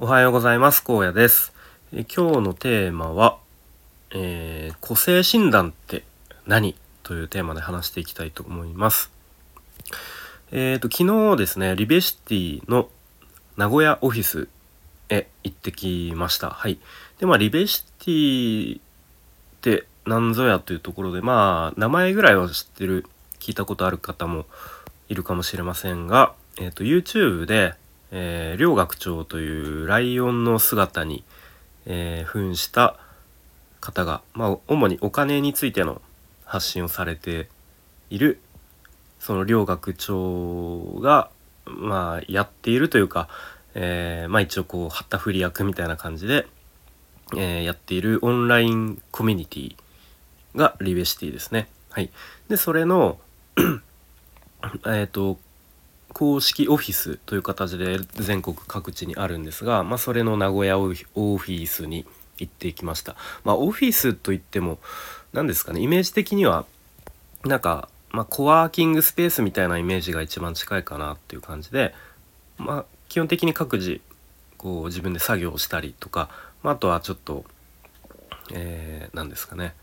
おはようございます。荒野です。え今日のテーマは、えー個性診断って何というテーマで話していきたいと思います。えーと昨日ですねリベシティの名古屋オフィスへ行ってきました。はい。でまあリベシティって何ぞやというところでまあ名前ぐらいは知ってる聞いたことある方もいるかもしれませんが、えー、と YouTube で、えー、両学長というライオンの姿に、えー扮した方が、まあ、主にお金についての発信をされているその両学長が、まあ、やっているというか、えーまあ、一応こう旗振り役みたいな感じで、えーやっているオンラインコミュニティがリベシティですね。はい、でそれの えっと公式オフィスという形で全国各地にあるんですが、まあ、それの名古屋オフィスに行ってきました。まあ、オフィスといっても何ですかねイメージ的にはなんか、まあ、コワーキングスペースみたいなイメージが一番近いかなっていう感じで、まあ、基本的に各自こう自分で作業をしたりとか、まあ、とはちょっと、えー、何ですかね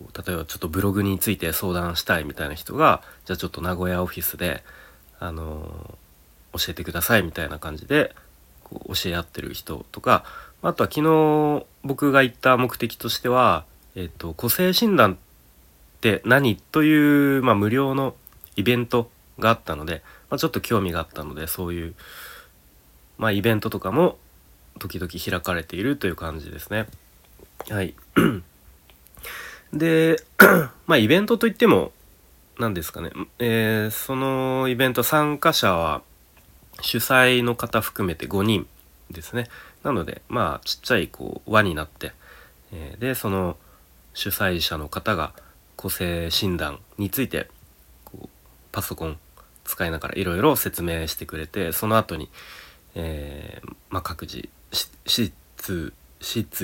例えばちょっとブログについて相談したいみたいな人がじゃあちょっと名古屋オフィスで、あの教えてくださいみたいな感じでこう教え合ってる人とかあとは昨日僕が言った目的としては、えっと個性診断って何という、まあ、無料のイベントがあったので、まあ、ちょっと興味があったのでそういう、まあ、イベントとかも時々開かれているという感じですね。はい。で、まあイベントといっても何ですかね、えーそのイベント参加者は主催の方含めて5人ですね。なのでまあちっちゃいこう輪になって、えーでその主催者の方が個性診断についてこうパソコン使いながらいろいろ説明してくれてその後に、えーまあ、各自質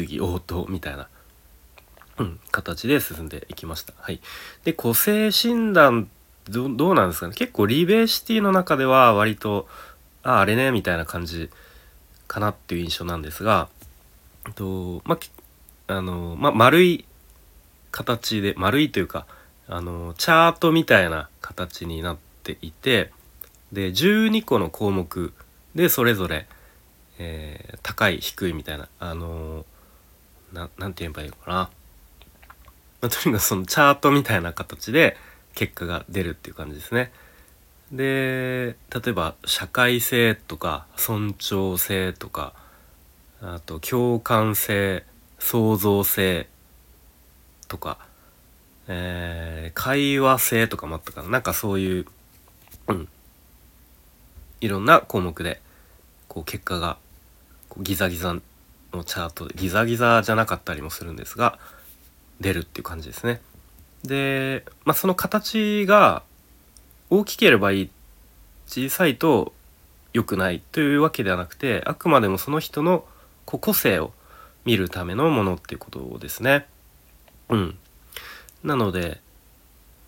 疑応答みたいな、うん、形で進んでいきました。はい、で個性診断どどうなんですかね。結構リベーシティの中では割とああれねみたいな感じかなっていう印象なんですがえっとまああのまあ丸い形で丸いというかあのチャートみたいな形になっていてで12個の項目でそれぞれ、えー高い低いみたいなあのななんて言えばいいのかな、まあ、とにかくそのチャートみたいな形で結果が出るっていう感じですね。で例えば社会性とか尊重性とかあと共感性創造性とか、えー会話性とかもあったかななんかそういう、うん、いろんな項目でこう結果がギザギザのチャートギザギザじゃなかったりもするんですが出るっていう感じですね。で、まあ、その形が大きければいい小さいと良くないというわけではなくてあくまでもその人の個性を見るためのものっていうことですね。うん、なので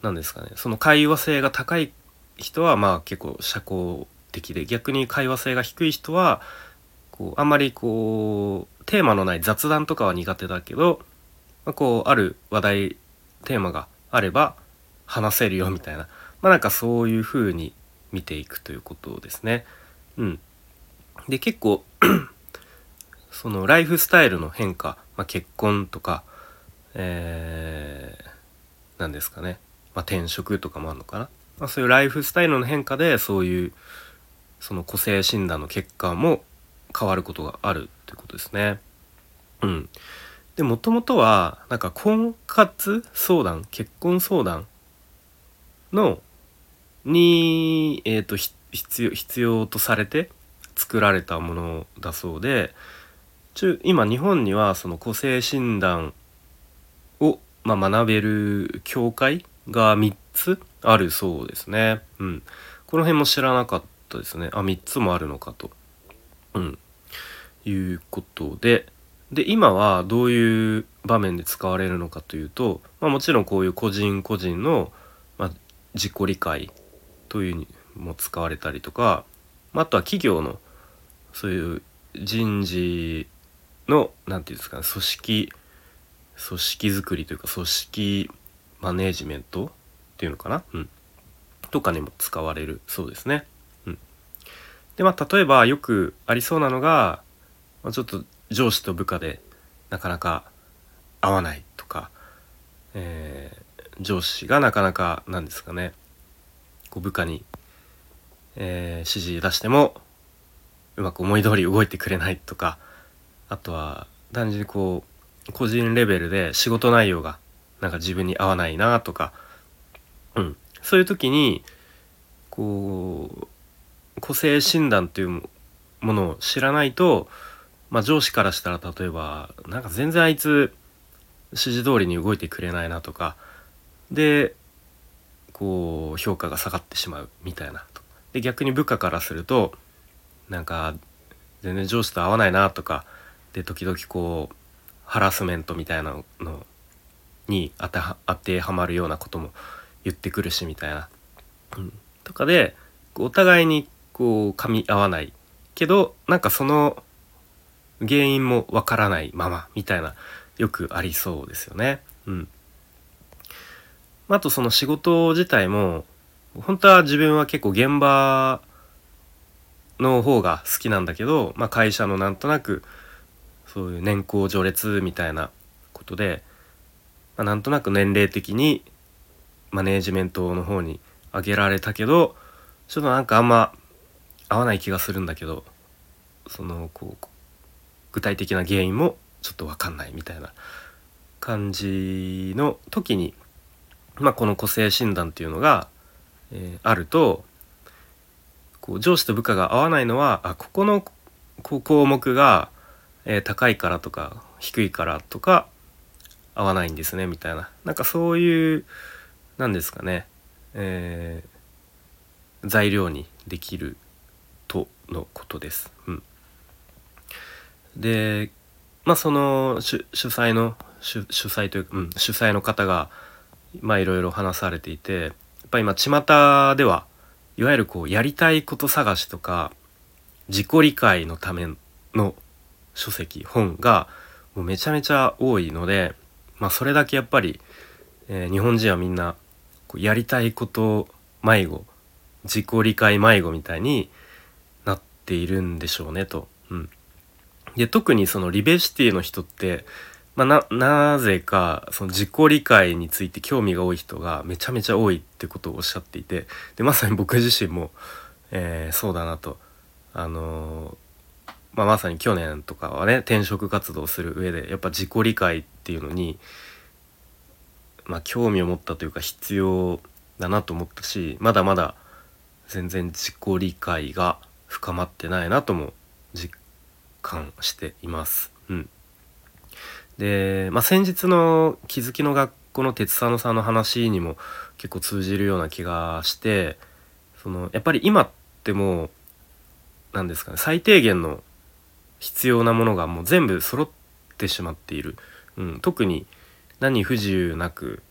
何ですかねその会話性が高い人はまあ結構社交的で逆に会話性が低い人はこうあんまりこうテーマのない雑談とかは苦手だけど、まあ、こうある話題テーマがあれば話せるよみたいな。まあなんかそういう風に見ていくということですね。うん、で結構 そのライフスタイルの変化、まあ、結婚とか、えー、なんですかね、まあ、転職とかもあるのかな、まあ、そういうライフスタイルの変化でそういうその個性診断の結果も変わることがあるということですね。うん、でもともとはなんか婚活相談結婚相談のに、えー、と必要必要とされて作られたものだそうで中今日本にはその個性診断を、まあ、学べる教会が3つあるそうですね。うん、この辺も知らなかったですね。あ3つもあるのかと。うん、いうことでで今はどういう場面で使われるのかというと、まあ、もちろんこういう個人個人の、まあ、自己理解というにも使われたりとか、まあ、あとは企業のそういう人事の何て言うんですかね組織組織づくりというか組織マネージメントっていうのかな、うん、とかにも使われるそうですね。うん、でまあ例えばよくありそうなのが、まあ、ちょっと上司と部下でなかなか合わないとか、えー、上司がなかなかなんですかね。こう部下に、えー、指示出してもうまく思い通り動いてくれないとかあとは単純にこう個人レベルで仕事内容がなんか自分に合わないなとか、うん、そういう時にこう個性診断っていうものを知らないと、まあ、上司からしたら例えばなんか全然あいつ指示通りに動いてくれないなとかでこう評価が下がってしまうみたいなと。で逆に部下からするとなんか全然上司と合わないなとかで時々こうハラスメントみたいなのに当ては当てはまるようなことも言ってくるしみたいな、うん、とかでお互いにこう噛み合わないけどなんかその原因もわからないままみたいなよくありそうですよね。うん、あとその仕事自体も本当は自分は結構現場の方が好きなんだけど、まあ、会社のなんとなくそういう年功序列みたいなことで、まあ、なんとなく年齢的にマネージメントの方に上げられたけどちょっとなんかあんま合わない気がするんだけどそのこう具体的な原因もちょっと分かんないみたいな感じの時に、まあ、この個性診断っていうのが、えー、あるとこう上司と部下が合わないのはあここの項目が、えー、高いからとか低いからとか合わないんですねみたいななんかそういう何ですかね、えー、材料にできるとのことです。うん、でまあその主催の主催というか、うん、主催の方がまあいろいろ話されていてやっぱり今巷ではいわゆるこうやりたいこと探しとか自己理解のための書籍本がもうめちゃめちゃ多いので、まあ、それだけやっぱり、えー、日本人はみんなこうやりたいこと迷子自己理解迷子みたいになっているんでしょうねと。で特にそのリベシティの人って、まあ、なぜかその自己理解について興味が多い人がめちゃめちゃ多いってことをおっしゃっていてでまさに僕自身も、えー、そうだなと。あのー、まあ、まさに去年とかはね転職活動する上でやっぱ自己理解っていうのに、まあ、興味を持ったというか必要だなと思ったしまだまだ全然自己理解が深まってないなとも実感しています。うん、で、まあ、先日の気づきの学校の鉄佐野さんの話にも結構通じるような気がしてそのやっぱり今ってもう何ですかね最低限の必要なものがもう全部揃ってしまっている、うん、特に何不自由なく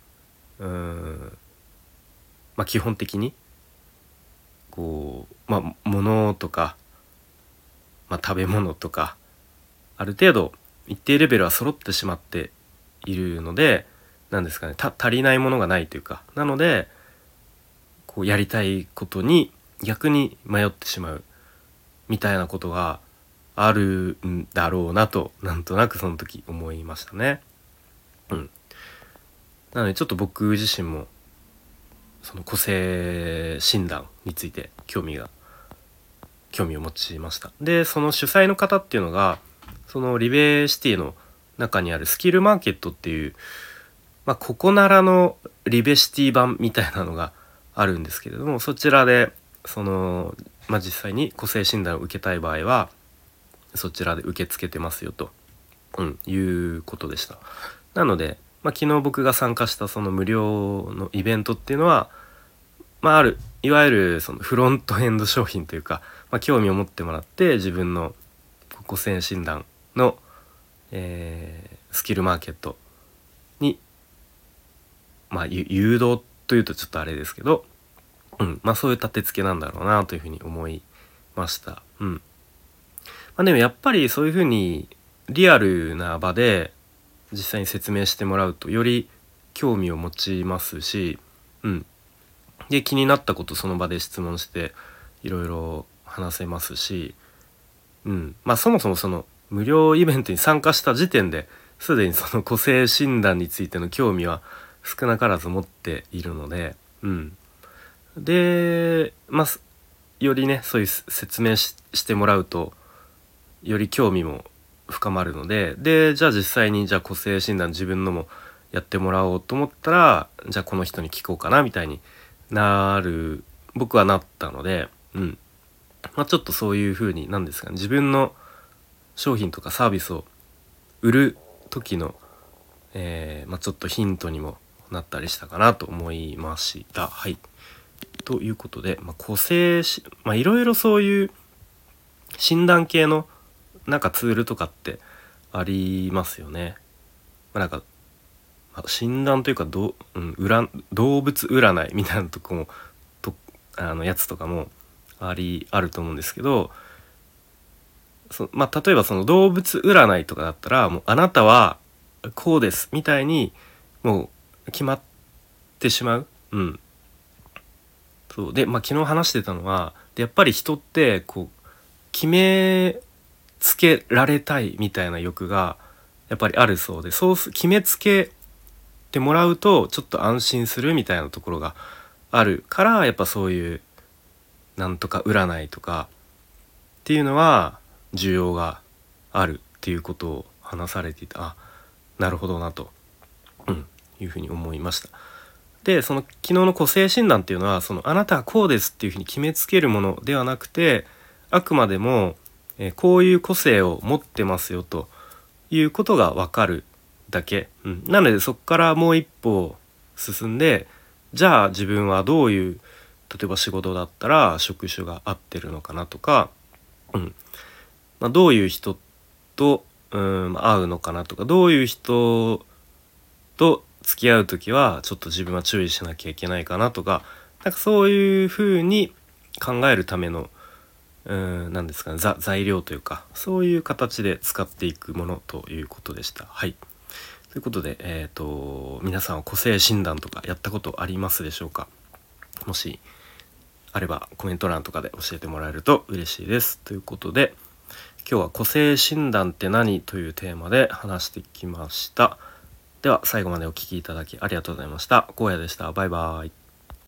うんまあ基本的にこうまあ物とかまあ、食べ物とかある程度一定レベルは揃ってしまっているので何ですかね足りないものがないというかなのでこうやりたいことに逆に迷ってしまうみたいなことがあるんだろうなとなんとなくその時思いましたね。うん、なのでちょっと僕自身もその個性診断について興味が興味を持ちましたでその主催の方っていうのがそのリベシティの中にあるスキルマーケットっていう、まあ、ここならのリベシティ版みたいなのがあるんですけれどもそちらでその、まあ、実際に個性診断を受けたい場合はそちらで受け付けてますよと、うん、いうことでした。なので、まあ、昨日僕が参加したその無料のイベントっていうのは、まあ、あるいわゆるそのフロントエンド商品というか、まあ、興味を持ってもらって自分の個性診断の、えー、スキルマーケットに、まあ、誘導というとちょっとあれですけど、うんまあ、そういう立て付けなんだろうなというふうに思いました。うんあ、でもやっぱりそういうふうにリアルな場で実際に説明してもらうとより興味を持ちますし、うん、で気になったことその場で質問していろいろ話せますし、うん、まあそもそもその無料イベントに参加した時点ですでにその個性診断についての興味は少なからず持っているので、うん、でまあよりねそういう説明してもらうとより興味も深まるのででじゃあ実際にじゃあ個性診断自分のもやってもらおうと思ったらじゃあこの人に聞こうかなみたいになる僕はなったので、うんまあ、ちょっとそういう風に何ですかね自分の商品とかサービスを売る時の、えー、まあ、ちょっとヒントにもなったりしたかなと思いました。はい、ということで、まあ、個性しまあいろいろそういう診断系のなんかツールとかってありますよね。まあ、なんか、あ、診断というかど、うん、占動物占いみたいなとこもとあのやつとかもありあると思うんですけどそ、まあ、例えばその動物占いとかだったらもうあなたはこうですみたいにもう決まってしまう。うん、そうで、まあ、昨日話してたのはでやっぱり人ってこう決めつけられたいみたいな欲がやっぱりあるそうでそう決めつけてもらうとちょっと安心するみたいなところがあるからやっぱそういうなんとか占いとかっていうのは需要があるっていうことを話されていたあなるほどなと、うん、いうふうに思いました。でその昨日の個性診断っていうのはそのあなたはこうですっていうふうに決めつけるものではなくてあくまでもえこういう個性を持ってますよということがわかるだけ、うん、なのでそこからもう一歩進んでじゃあ自分はどういう例えば仕事だったら職種が合ってるのかなとか、うん。まあ、どういう人と、うん、会うのかなとかどういう人と付き合う時はちょっと自分は注意しなきゃいけないかなとかなんかそういうふうに考えるためのうん何ですかね材料というかそういう形で使っていくものということでした。はい。ということで、えーと、皆さんは個性診断とかやったことありますでしょうか？もしあればコメント欄とかで教えてもらえると嬉しいです。ということで今日は個性診断って何というテーマで話してきました。では最後までお聴きいただきありがとうございました。荒野でした。バイバイ。